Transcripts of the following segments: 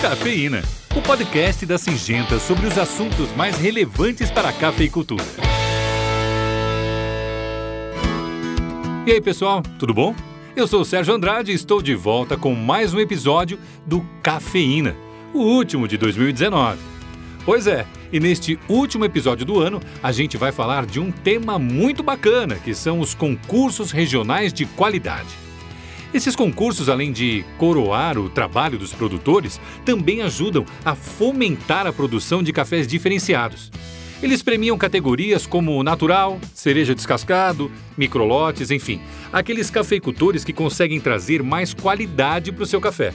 Cafeína, o podcast da Singenta sobre os assuntos mais relevantes para a cafeicultura. E aí, pessoal, tudo bom? Eu sou o Sérgio Andrade e estou de volta com mais um episódio do Cafeína, o último de 2019. Pois é, e neste último episódio do ano, a gente vai falar de um tema muito bacana, que são os concursos regionais de qualidade. Esses concursos, além de coroar o trabalho dos produtores, também ajudam a fomentar a produção de cafés diferenciados. Eles premiam categorias como natural, cereja descascado, microlotes, enfim, aqueles cafeicultores que conseguem trazer mais qualidade para o seu café.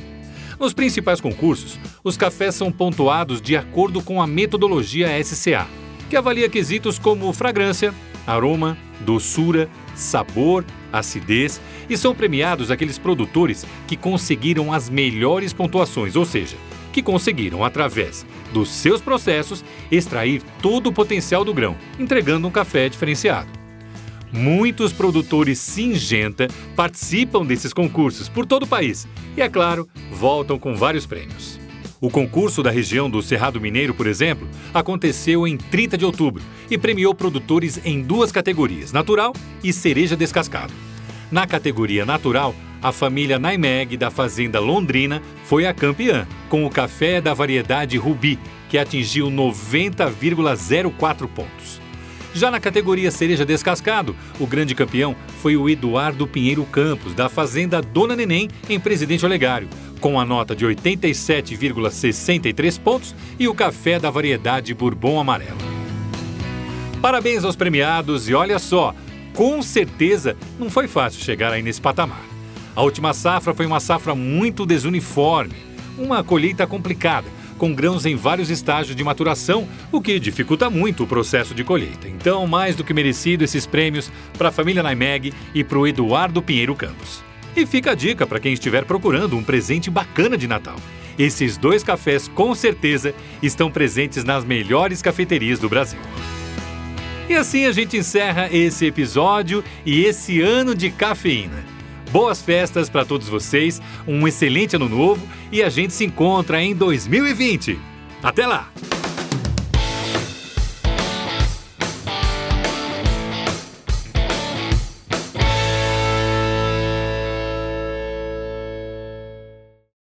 Nos principais concursos, os cafés são pontuados de acordo com a metodologia SCA, que avalia quesitos como fragrância, aroma, doçura, sabor, acidez e são premiados aqueles produtores que conseguiram as melhores pontuações, ou seja, que conseguiram, através dos seus processos, extrair todo o potencial do grão, entregando um café diferenciado. Muitos produtores Singenta participam desses concursos por todo o país e, é claro, voltam com vários prêmios. O concurso da região do Cerrado Mineiro, por exemplo, aconteceu em 30 de outubro e premiou produtores em duas categorias, natural e cereja descascado. Na categoria natural, a família Naimeg da Fazenda Londrina foi a campeã, com o café da variedade Rubi, que atingiu 90,04 pontos. Já na categoria cereja descascado, o grande campeão foi o Eduardo Pinheiro Campos, da Fazenda Dona Neném, em Presidente Olegário, com a nota de 87,63 pontos e o café da variedade Bourbon Amarelo. Parabéns aos premiados e olha só, com certeza não foi fácil chegar aí nesse patamar. A última safra foi uma safra muito desuniforme, uma colheita complicada, com grãos em vários estágios de maturação, o que dificulta muito o processo de colheita. Então, mais do que merecido esses prêmios para a família Naimeg e para o Eduardo Pinheiro Campos. E fica a dica para quem estiver procurando um presente bacana de Natal. Esses dois cafés, com certeza, estão presentes nas melhores cafeterias do Brasil. E assim a gente encerra esse episódio e esse ano de cafeína. Boas festas para todos vocês, um excelente ano novo e a gente se encontra em 2020. Até lá!